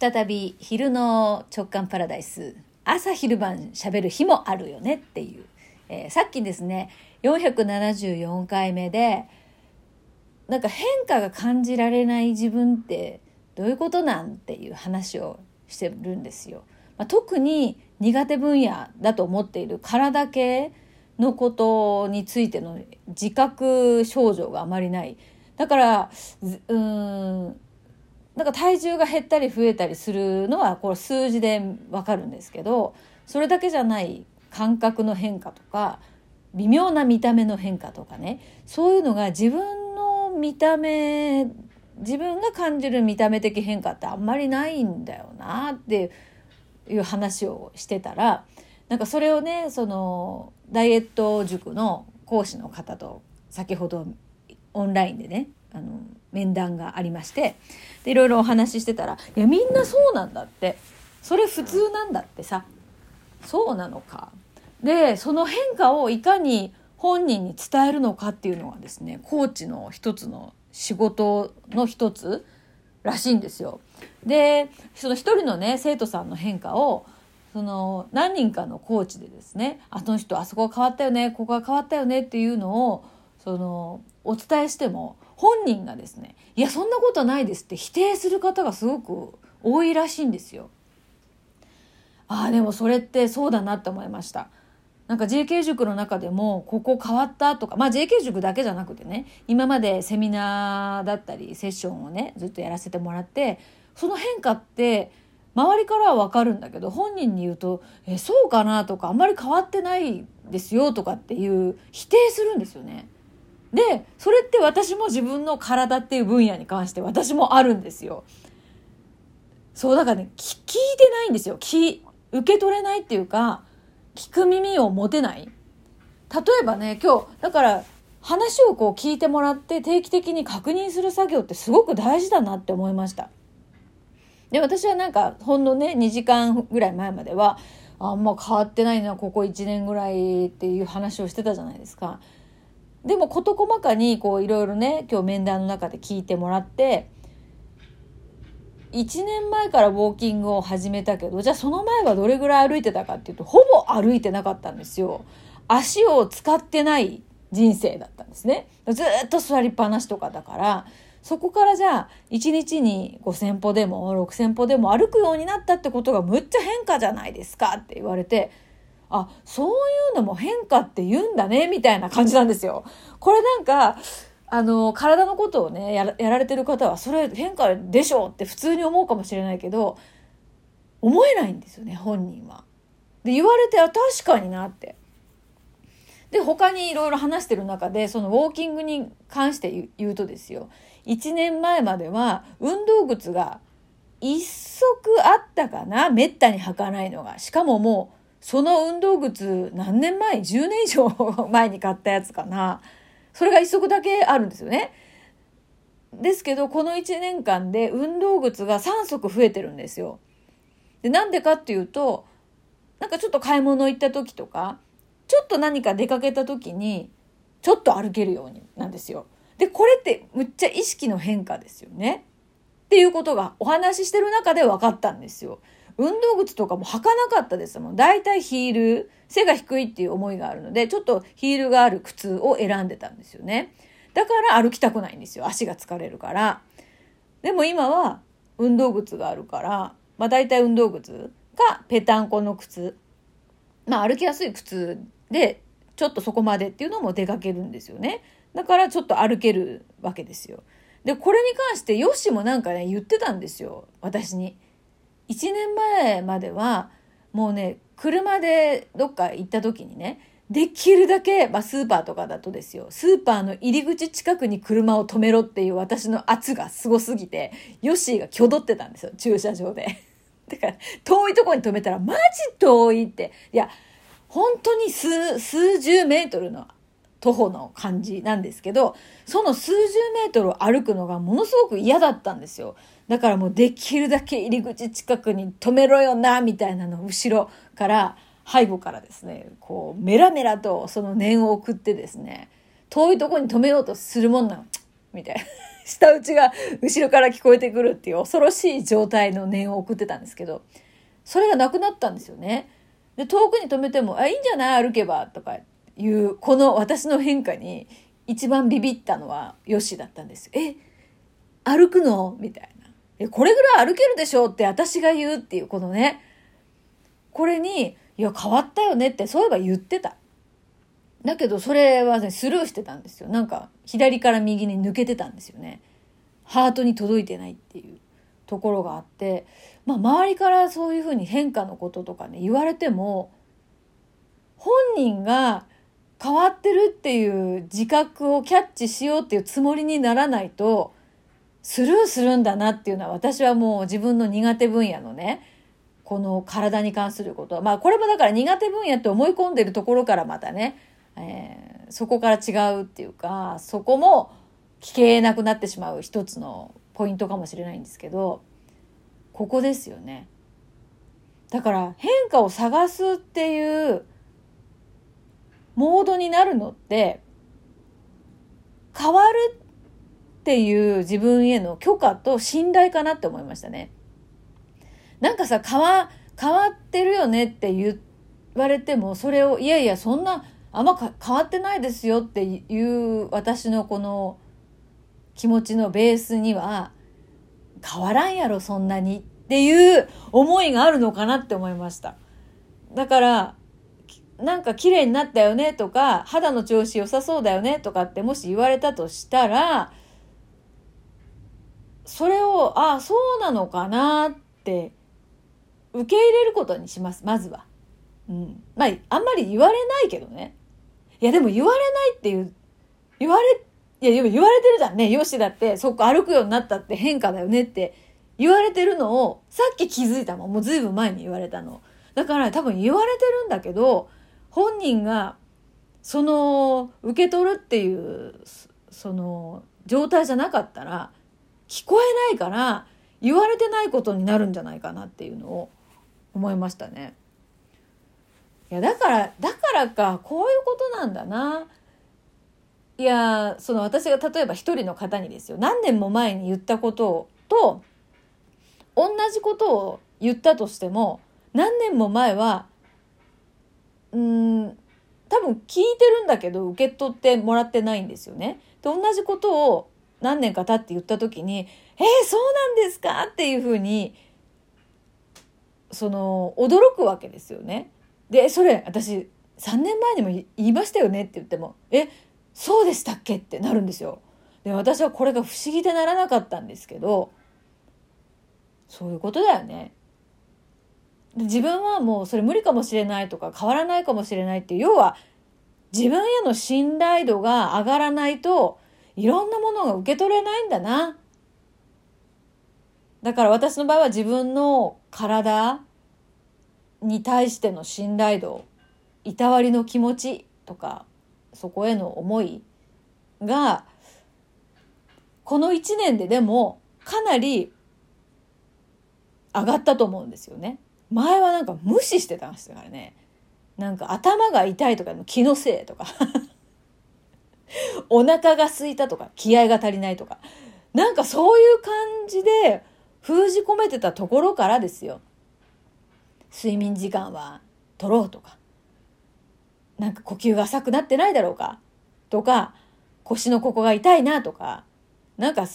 再び昼の直感パラダイス朝昼晩しゃべる日もあるよねっていう、えー、さっきですね474回目でなんか変化が感じられない自分ってどういうことなんっていう話をしてるんですよ。まあ、特に苦手分野だと思っている体系のことについての自覚症状があまりない。だからうんなんか体重が減ったり増えたりするのはこれ数字でわかるんですけどそれだけじゃない感覚の変化とか微妙な見た目の変化とかねそういうのが自分の見た目自分が感じる見た目的変化ってあんまりないんだよなっていう話をしてたらなんかそれをねそのダイエット塾の講師の方と先ほどオンラインでねあの面談がありましてでいろいろお話ししてたら「いやみんなそうなんだって。それ普通なんだってさ。そうなのか」でその変化をいかに本人に伝えるのかっていうのがですねコーチの一つの仕事の一つらしいんですよ。でその一人のね生徒さんの変化をその何人かのコーチでですねあの人あそこが変わったよねここが変わったよねっていうのをそのお伝えしても本人がですねいやそんなことないですって否定する方がすごく多いらしいんですよ。ああでもそれってそうだなって思いました。なんか JK 塾の中でもここ変わったとかまあ JK 塾だけじゃなくてね今までセミナーだったりセッションをねずっとやらせてもらってその変化って周りからは分かるんだけど本人に言うと「えそうかな?」とか「あんまり変わってないですよ」とかっていう否定するんですよね。でそれって私も自分の体っていう分野に関して私もあるんですよ。そうだからね聞いてないんですよ受け取れないっていうか聞く耳を持てない例えばね今日だから話をこう聞いてもらって定期的に確認する作業ってすごく大事だなって思いました。で私はなんかほんのね2時間ぐらい前まではあんま変わってないなここ1年ぐらいっていう話をしてたじゃないですか。でも事細かにこういろいろね今日面談の中で聞いてもらって1年前からウォーキングを始めたけどじゃあその前はどれぐらい歩いてたかっていうとほぼ歩いてなかったんですよ。足を使ってない人生だったんですね。ずっと座りっぱなしとかだからそこからじゃあ1日に5,000歩でも6,000歩でも歩くようになったってことがむっちゃ変化じゃないですかって言われてあそういうのも変化って言うんだねみたいな感じなんですよ。これなんかあの、体のことをねや、やられてる方は、それ変化でしょって普通に思うかもしれないけど、思えないんですよね、本人は。で、言われて、あ、確かになって。で、他にいろいろ話してる中で、そのウォーキングに関して言うとですよ、1年前までは運動靴が一足あったかなめったに履かないのが。しかももう、その運動靴何年前 ?10 年以上前に買ったやつかな。それが一足だけあるんですよね。ですけど、この1年間で運動靴が3足増えてるんですよ。で、なんでかっていうと、なんかちょっと買い物行った時とか、ちょっと何か出かけた時に、ちょっと歩けるようになんですよ。で、これってむっちゃ意識の変化ですよね。っていうことがお話ししてる中で分かったんですよ。運動靴とかも履かなかったですもん。大体ヒール、背が低いっていう思いがあるので、ちょっとヒールがある靴を選んでたんですよね。だから歩きたくないんですよ。足が疲れるから。でも今は運動靴があるから、まあ大体運動靴かぺたんこの靴。まあ歩きやすい靴で、ちょっとそこまでっていうのも出かけるんですよね。だからちょっと歩けるわけですよ。で、これに関してヨッシーもなんかね、言ってたんですよ。私に。1年前までは、もうね、車でどっか行った時にね、できるだけ、まあ、スーパーとかだとですよ、スーパーの入り口近くに車を止めろっていう私の圧がすごすぎて、ヨッシーが挙動ってたんですよ、駐車場で。だから、遠いとこに止めたら、マジ遠いって。いや、本当に数、数十メートルの徒歩の感じなんですけど、その数十メートルを歩くのがものすごく嫌だったんですよ。だからもうできるだけ入り口近くに止めろよな、みたいなのを後ろから背後からですねこうメラメラとその念を送ってですね遠いとこに止めようとするもんなのみたいな 舌打ちが後ろから聞こえてくるっていう恐ろしい状態の念を送ってたんですけど、それがなくなったんですよね。で、遠くに止めても、あ、いいんじゃない？歩けばとかいう、この私の変化に一番ビビったのはヨシだったんです。え、歩くの？みたいな。え、これぐらい歩けるでしょうって私が言うっていう、このね、これに、いや、変わったよねって、そういえば言ってた。だけど、それはね、スルーしてたんですよ。なんか、左から右に抜けてたんですよね。ハートに届いてないっていうところがあって、まあ、周りからそういうふうに変化のこととかね、言われても、本人が変わってるっていう自覚をキャッチしようっていうつもりにならないと、スルーするんだなっていうのは私はもう自分の苦手分野のね、この体に関することは、まあこれもだから苦手分野って思い込んでるところからまたね、えー、そこから違うっていうか、そこも聞けなくなってしまう一つのポイントかもしれないんですけど、ここですよね。だから変化を探すっていうモードになるのって変わるっていう自分への許可と信頼かなって思いましたね。なんかさ、変わ、変わってるよねって言われても、それを、いやいや、そんな、あんま変わってないですよっていう私のこの気持ちのベースには、変わらんやろ、そんなにっていう思いがあるのかなって思いました。だから、なんか綺麗になったよねとか、肌の調子良さそうだよねとかってもし言われたとしたら、それを、ああ、そうなのかなって受け入れることにします、まずは。うん。まあ、あんまり言われないけどね。いや、でも言われないっていう、言われ、いや、でも言われてるじゃんね。よしだって、そこ歩くようになったって変化だよねって言われてるのを、さっき気づいたもん。もうずいぶん前に言われたの。だから多分言われてるんだけど、本人が、その、受け取るっていう、その、状態じゃなかったら、聞こえないから言われてないことになるんじゃないかなっていうのを思いましたね。いやだからだからかこういうことなんだな。いやその私が例えば一人の方にですよ何年も前に言ったことと同じことを言ったとしても何年も前はうん多分聞いてるんだけど受け取ってもらってないんですよね。で同じことを何年か経って言った時に「えー、そうなんですか?」っていうふうにその驚くわけですよね。でそれ私3年前にも言いましたよねって言っても「えそうでしたっけ?」ってなるんですよ。で私はこれが不思議でならなかったんですけどそういうことだよね。自分はもうそれ無理かもしれないとか変わらないかもしれないっていう要は自分への信頼度が上がらないといろんなものが受け取れないんだな。だから私の場合は自分の体に対しての信頼度、いたわりの気持ちとか、そこへの思いが、この1年ででもかなり上がったと思うんですよね。前はなんか無視してたんですからね。なんか頭が痛いとか気のせいとか。お腹が空いたとか、気合が足りないとか、なんかそういう感じで封じ込めてたところからですよ。睡眠時間は取ろうとか、なんか呼吸が浅くなってないだろうか。とか、腰のここが痛いなとか、なんか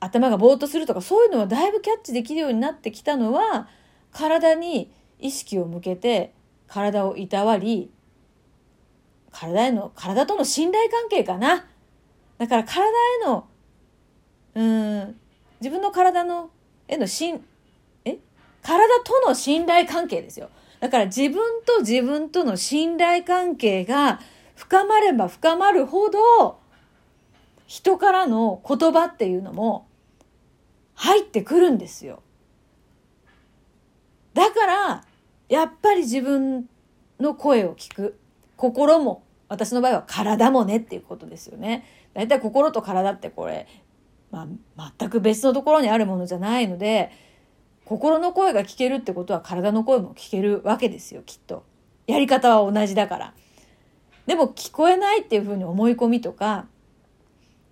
頭がぼーっとするとか、そういうのはだいぶキャッチできるようになってきたのは、体に意識を向けて体をいたわり、体への、体との信頼関係かな。だから体への、うん、自分の体の、へのしん、え？体との信頼関係ですよ。だから自分と自分との信頼関係が深まれば深まるほど、人からの言葉っていうのも入ってくるんですよ。だから、やっぱり自分の声を聞く。心も、私の場合は体もねっていうことですよね。だいたい心と体ってこれ、まあ、全く別のところにあるものじゃないので、心の声が聞けるってことは体の声も聞けるわけですよ、きっと。やり方は同じだから。でも聞こえないっていうふうに思い込みとか、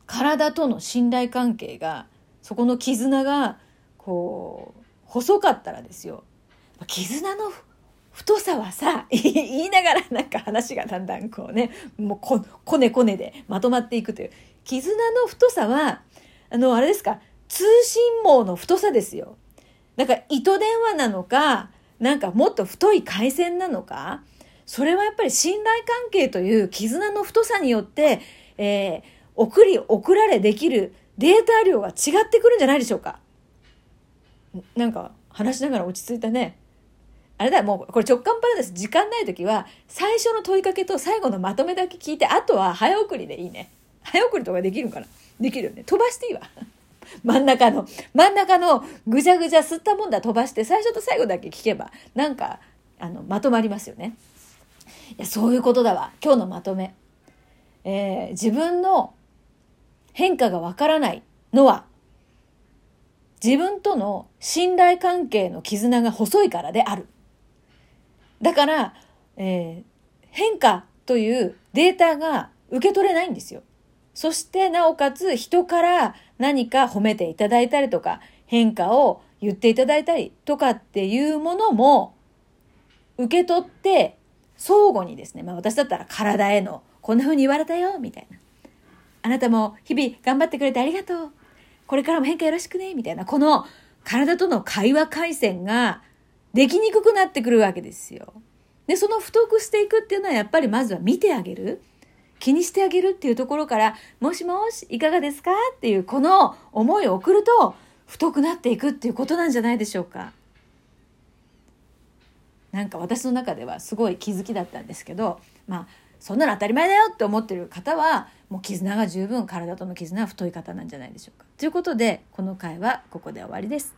体との信頼関係がそこの絆がこう細かったらですよ絆の太さはさ 言いながらなんか話がだんだんこうねもうここねこねでまとまっていくという絆の太さはあのあれですか通信網の太さですよ。だか糸電話なのかなんかもっと太い回線なのかそれはやっぱり信頼関係という絆の太さによって、えー、送り送られできるデータ量が違ってくるんじゃないでしょうか。なんか話しながら落ち着いたね。あれだ、もうこれ直感パラダイス時間ない時は最初の問いかけと最後のまとめだけ聞いてあとは早送りでいいね。早送りとかできるかな？できるよね。飛ばしていいわ。真ん中の、真ん中のぐちゃぐちゃ吸ったもんだ飛ばして最初と最後だけ聞けばなんかあのまとまりますよね。いやそういうことだわ。今日のまとめ。えー、自分の変化がわからないのは自分との信頼関係の絆が細いからである。だから、えー、変化というデータが受け取れないんですよ。そしてなおかつ人から何か褒めていただいたりとか変化を言っていただいたりとかっていうものも受け取って相互にですね、まあ私だったら体へのこんな風に言われたよみたいな。あなたも日々頑張ってくれてありがとう。これからも変化よろしくねみたいな。この体との会話回線ができにくくなってくるわけですよ。で、その太くしていくっていうのはやっぱりまずは見てあげる。気にしてあげるっていうところから、もしもし、いかがですかっていうこの思いを送ると、太くなっていくっていうことなんじゃないでしょうか。なんか私の中ではすごい気づきだったんですけど、まあ、そんなの当たり前だよって思ってる方は、もう絆が十分体との絆は太い方なんじゃないでしょうか。ということで、この回はここで終わりです。